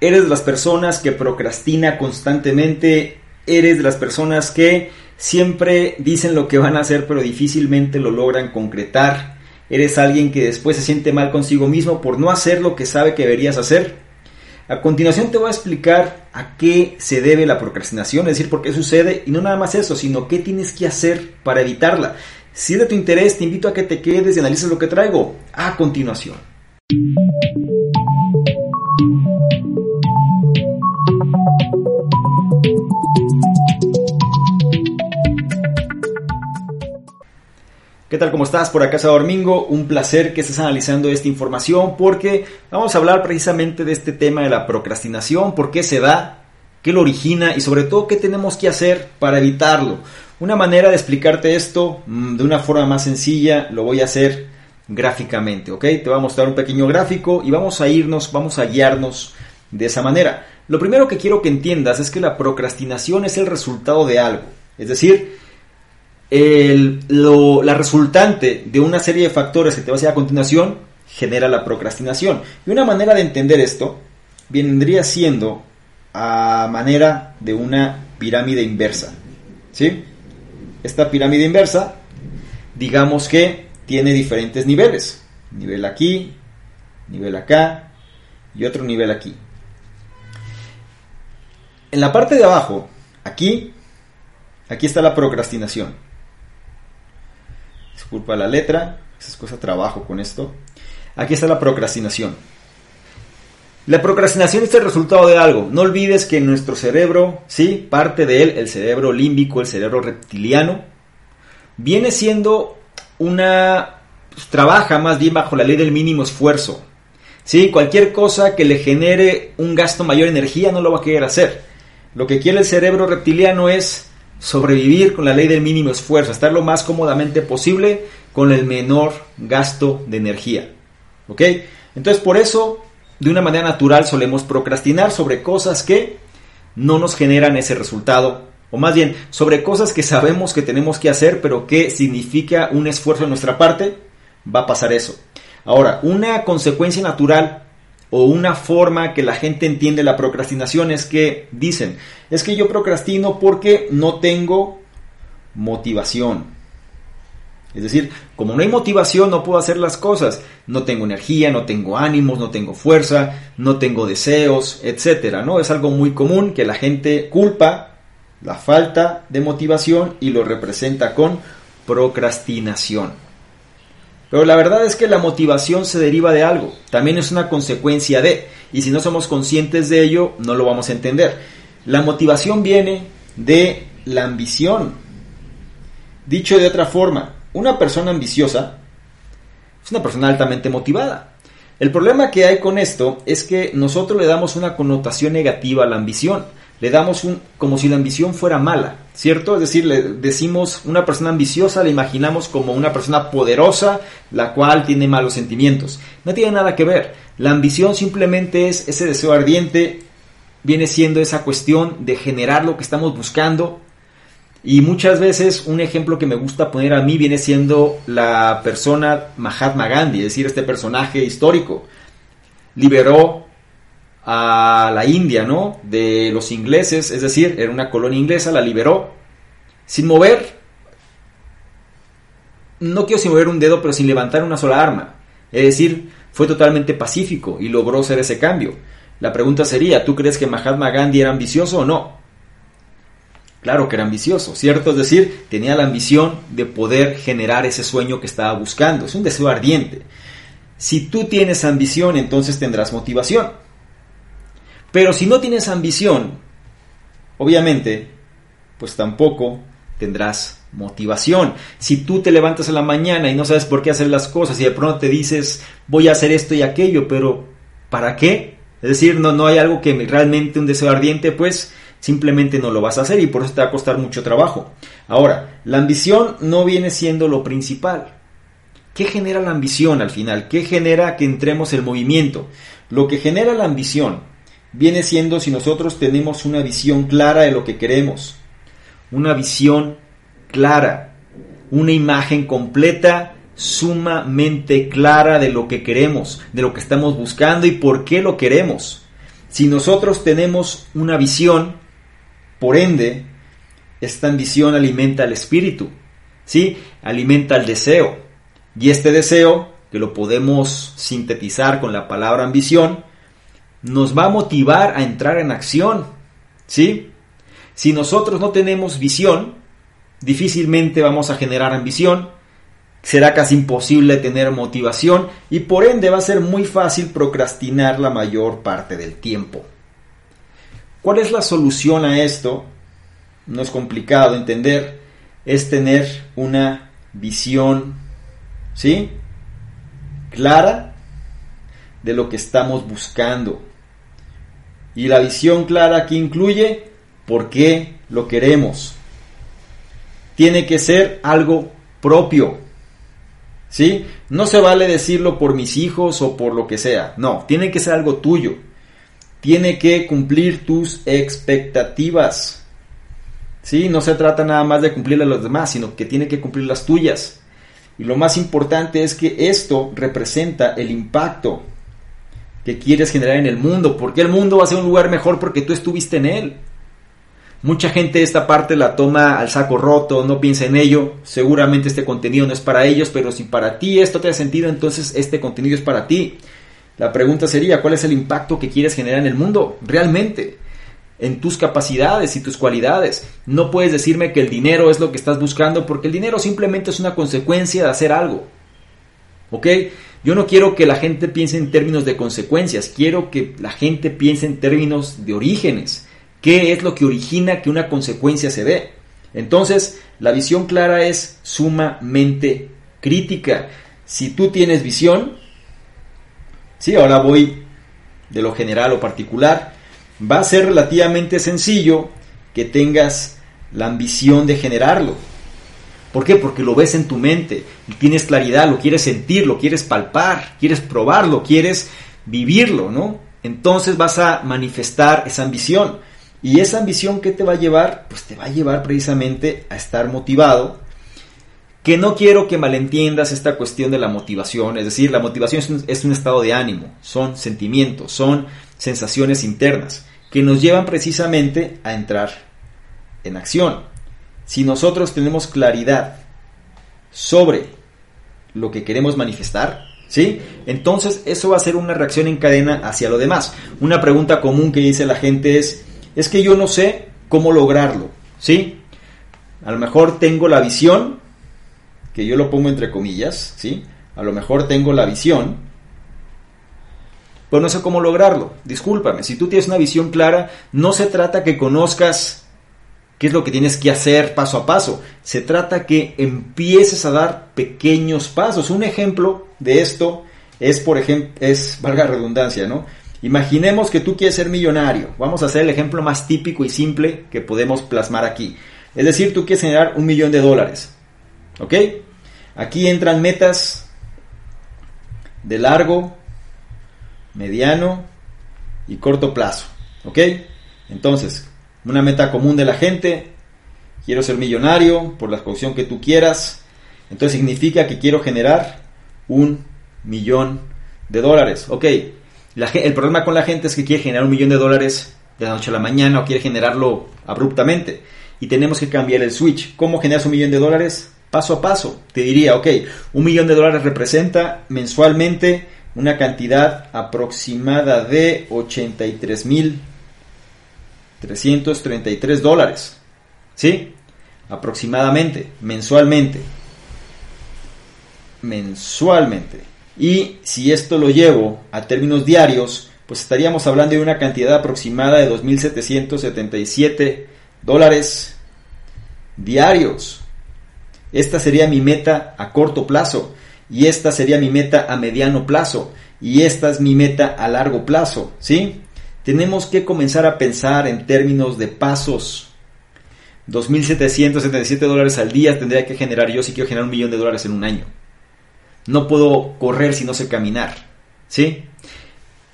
Eres de las personas que procrastina constantemente, eres de las personas que siempre dicen lo que van a hacer pero difícilmente lo logran concretar. Eres alguien que después se siente mal consigo mismo por no hacer lo que sabe que deberías hacer. A continuación te voy a explicar a qué se debe la procrastinación, es decir, por qué sucede y no nada más eso, sino qué tienes que hacer para evitarla. Si es de tu interés, te invito a que te quedes y analices lo que traigo a continuación. ¿Qué tal? ¿Cómo estás? Por acá es Domingo. Un placer que estés analizando esta información porque vamos a hablar precisamente de este tema de la procrastinación, por qué se da, qué lo origina y sobre todo qué tenemos que hacer para evitarlo. Una manera de explicarte esto mm, de una forma más sencilla lo voy a hacer gráficamente, ¿ok? Te voy a mostrar un pequeño gráfico y vamos a irnos, vamos a guiarnos de esa manera. Lo primero que quiero que entiendas es que la procrastinación es el resultado de algo. Es decir, la resultante de una serie de factores que te voy a decir a continuación genera la procrastinación. Y una manera de entender esto vendría siendo a manera de una pirámide inversa. ¿Sí? Esta pirámide inversa, digamos que tiene diferentes niveles. Nivel aquí, nivel acá y otro nivel aquí. En la parte de abajo, aquí, aquí está la procrastinación disculpa la letra, es cosa trabajo con esto. Aquí está la procrastinación. La procrastinación es el resultado de algo. No olvides que nuestro cerebro, sí, parte de él, el cerebro límbico, el cerebro reptiliano, viene siendo una pues, trabaja más bien bajo la ley del mínimo esfuerzo. Sí, cualquier cosa que le genere un gasto mayor de energía no lo va a querer hacer. Lo que quiere el cerebro reptiliano es sobrevivir con la ley del mínimo esfuerzo, estar lo más cómodamente posible con el menor gasto de energía. Entonces por eso, de una manera natural, solemos procrastinar sobre cosas que no nos generan ese resultado. O más bien, sobre cosas que sabemos que tenemos que hacer, pero que significa un esfuerzo de nuestra parte, va a pasar eso. Ahora, una consecuencia natural o una forma que la gente entiende la procrastinación es que dicen, es que yo procrastino porque no tengo motivación. Es decir, como no hay motivación no puedo hacer las cosas. No tengo energía, no tengo ánimos, no tengo fuerza, no tengo deseos, etcétera, ¿no? Es algo muy común que la gente culpa la falta de motivación y lo representa con procrastinación. Pero la verdad es que la motivación se deriva de algo, también es una consecuencia de, y si no somos conscientes de ello, no lo vamos a entender. La motivación viene de la ambición. Dicho de otra forma, una persona ambiciosa es una persona altamente motivada. El problema que hay con esto es que nosotros le damos una connotación negativa a la ambición le damos un, como si la ambición fuera mala, ¿cierto? Es decir, le decimos una persona ambiciosa, la imaginamos como una persona poderosa, la cual tiene malos sentimientos. No tiene nada que ver. La ambición simplemente es ese deseo ardiente, viene siendo esa cuestión de generar lo que estamos buscando. Y muchas veces un ejemplo que me gusta poner a mí viene siendo la persona Mahatma Gandhi, es decir, este personaje histórico. Liberó a la India, ¿no? De los ingleses, es decir, era una colonia inglesa, la liberó sin mover, no quiero sin mover un dedo, pero sin levantar una sola arma. Es decir, fue totalmente pacífico y logró hacer ese cambio. La pregunta sería, ¿tú crees que Mahatma Gandhi era ambicioso o no? Claro que era ambicioso, ¿cierto? Es decir, tenía la ambición de poder generar ese sueño que estaba buscando. Es un deseo ardiente. Si tú tienes ambición, entonces tendrás motivación. Pero si no tienes ambición, obviamente, pues tampoco tendrás motivación. Si tú te levantas en la mañana y no sabes por qué hacer las cosas y de pronto te dices voy a hacer esto y aquello, pero ¿para qué? Es decir, no, no hay algo que realmente un deseo ardiente, pues simplemente no lo vas a hacer y por eso te va a costar mucho trabajo. Ahora, la ambición no viene siendo lo principal. ¿Qué genera la ambición al final? ¿Qué genera que entremos en movimiento? Lo que genera la ambición viene siendo si nosotros tenemos una visión clara de lo que queremos, una visión clara, una imagen completa, sumamente clara de lo que queremos, de lo que estamos buscando y por qué lo queremos. Si nosotros tenemos una visión, por ende, esta ambición alimenta el espíritu, ¿sí? Alimenta el deseo. Y este deseo, que lo podemos sintetizar con la palabra ambición, nos va a motivar a entrar en acción, ¿sí? Si nosotros no tenemos visión, difícilmente vamos a generar ambición, será casi imposible tener motivación y por ende va a ser muy fácil procrastinar la mayor parte del tiempo. ¿Cuál es la solución a esto? No es complicado entender, es tener una visión, ¿sí? Clara de lo que estamos buscando. Y la visión clara aquí incluye por qué lo queremos. Tiene que ser algo propio. ¿Sí? No se vale decirlo por mis hijos o por lo que sea. No, tiene que ser algo tuyo. Tiene que cumplir tus expectativas. ¿Sí? No se trata nada más de cumplirle a los demás, sino que tiene que cumplir las tuyas. Y lo más importante es que esto representa el impacto que quieres generar en el mundo. Porque el mundo va a ser un lugar mejor porque tú estuviste en él. Mucha gente esta parte la toma al saco roto, no piensa en ello. Seguramente este contenido no es para ellos, pero si para ti esto te ha sentido, entonces este contenido es para ti. La pregunta sería, ¿cuál es el impacto que quieres generar en el mundo? Realmente, en tus capacidades y tus cualidades. No puedes decirme que el dinero es lo que estás buscando, porque el dinero simplemente es una consecuencia de hacer algo. ¿Ok? Yo no quiero que la gente piense en términos de consecuencias, quiero que la gente piense en términos de orígenes. ¿Qué es lo que origina que una consecuencia se dé? Entonces, la visión clara es sumamente crítica. Si tú tienes visión, sí, ahora voy de lo general o particular, va a ser relativamente sencillo que tengas la ambición de generarlo. ¿Por qué? Porque lo ves en tu mente, tienes claridad, lo quieres sentir, lo quieres palpar, quieres probarlo, quieres vivirlo, ¿no? Entonces vas a manifestar esa ambición. Y esa ambición que te va a llevar, pues te va a llevar precisamente a estar motivado. Que no quiero que malentiendas esta cuestión de la motivación, es decir, la motivación es un, es un estado de ánimo, son sentimientos, son sensaciones internas que nos llevan precisamente a entrar en acción si nosotros tenemos claridad sobre lo que queremos manifestar, ¿sí? Entonces eso va a ser una reacción en cadena hacia lo demás. Una pregunta común que dice la gente es, es que yo no sé cómo lograrlo, ¿sí? A lo mejor tengo la visión, que yo lo pongo entre comillas, ¿sí? A lo mejor tengo la visión, pero no sé cómo lograrlo. Discúlpame, si tú tienes una visión clara, no se trata que conozcas qué es lo que tienes que hacer paso a paso. Se trata que empieces a dar pequeños pasos. Un ejemplo de esto es, por ejemplo, es, valga redundancia, ¿no? Imaginemos que tú quieres ser millonario. Vamos a hacer el ejemplo más típico y simple que podemos plasmar aquí. Es decir, tú quieres generar un millón de dólares. ¿Ok? Aquí entran metas de largo, mediano y corto plazo. ¿Ok? Entonces, una meta común de la gente, quiero ser millonario por la caución que tú quieras, entonces significa que quiero generar un millón de dólares. Ok, el problema con la gente es que quiere generar un millón de dólares de la noche a la mañana o quiere generarlo abruptamente. Y tenemos que cambiar el switch. ¿Cómo generas un millón de dólares? Paso a paso. Te diría, ok, un millón de dólares representa mensualmente una cantidad aproximada de 83 mil 333 dólares. ¿Sí? Aproximadamente, mensualmente. Mensualmente. Y si esto lo llevo a términos diarios, pues estaríamos hablando de una cantidad aproximada de 2.777 dólares diarios. Esta sería mi meta a corto plazo y esta sería mi meta a mediano plazo y esta es mi meta a largo plazo, ¿sí? Tenemos que comenzar a pensar en términos de pasos. 2.777 dólares al día tendría que generar yo si quiero generar un millón de dólares en un año. No puedo correr si no sé caminar. ¿Sí?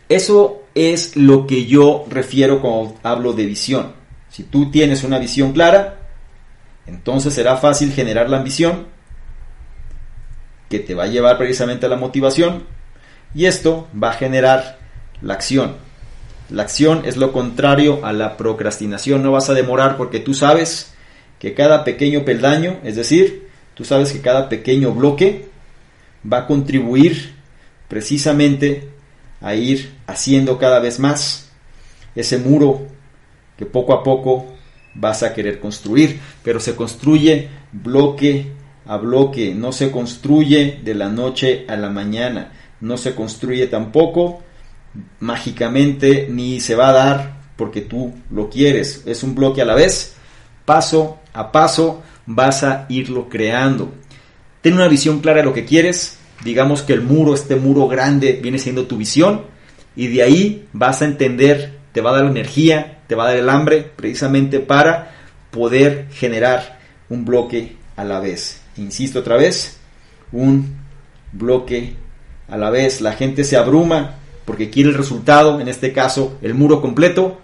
Eso es lo que yo refiero cuando hablo de visión. Si tú tienes una visión clara, entonces será fácil generar la ambición que te va a llevar precisamente a la motivación y esto va a generar la acción. La acción es lo contrario a la procrastinación. No vas a demorar porque tú sabes que cada pequeño peldaño, es decir, tú sabes que cada pequeño bloque va a contribuir precisamente a ir haciendo cada vez más ese muro que poco a poco vas a querer construir, pero se construye bloque a bloque, no se construye de la noche a la mañana, no se construye tampoco mágicamente ni se va a dar porque tú lo quieres, es un bloque a la vez, paso a paso vas a irlo creando. Ten una visión clara de lo que quieres, digamos que el muro, este muro grande viene siendo tu visión y de ahí vas a entender, te va a dar energía, te va a dar el hambre precisamente para poder generar un bloque a la vez. Insisto otra vez, un bloque a la vez. La gente se abruma porque quiere el resultado, en este caso el muro completo,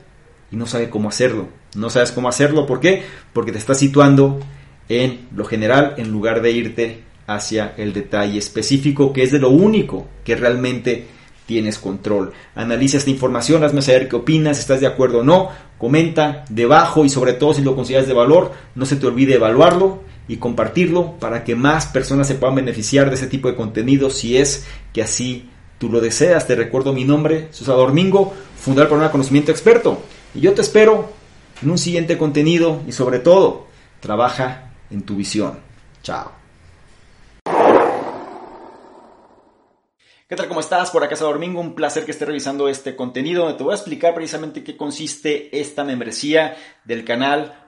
y no sabe cómo hacerlo. No sabes cómo hacerlo, ¿por qué? Porque te estás situando en lo general en lugar de irte hacia el detalle específico, que es de lo único que realmente tienes control. Analiza esta información, hazme saber qué opinas, estás de acuerdo o no, comenta debajo y sobre todo si lo consideras de valor, no se te olvide evaluarlo y compartirlo para que más personas se puedan beneficiar de ese tipo de contenido si es que así tú lo deseas. Te recuerdo mi nombre, Susana Domingo, fundador por un conocimiento experto. Y yo te espero en un siguiente contenido y sobre todo, trabaja en tu visión. Chao. ¿Qué tal? ¿Cómo estás? Por acá Domingo, un placer que esté revisando este contenido te voy a explicar precisamente qué consiste esta membresía del canal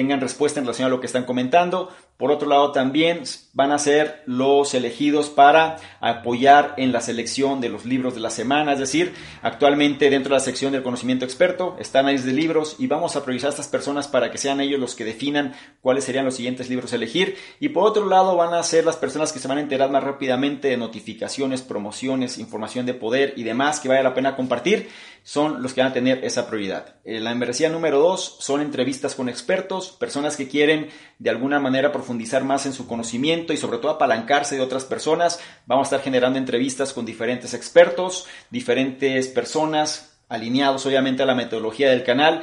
tengan respuesta en relación a lo que están comentando. Por otro lado, también van a ser los elegidos para apoyar en la selección de los libros de la semana. Es decir, actualmente dentro de la sección del conocimiento experto están ahí de libros y vamos a priorizar a estas personas para que sean ellos los que definan cuáles serían los siguientes libros a elegir. Y por otro lado, van a ser las personas que se van a enterar más rápidamente de notificaciones, promociones, información de poder y demás que vale la pena compartir son los que van a tener esa prioridad. Eh, la membresía número dos son entrevistas con expertos, personas que quieren de alguna manera profundizar más en su conocimiento y sobre todo apalancarse de otras personas. Vamos a estar generando entrevistas con diferentes expertos, diferentes personas alineados obviamente a la metodología del canal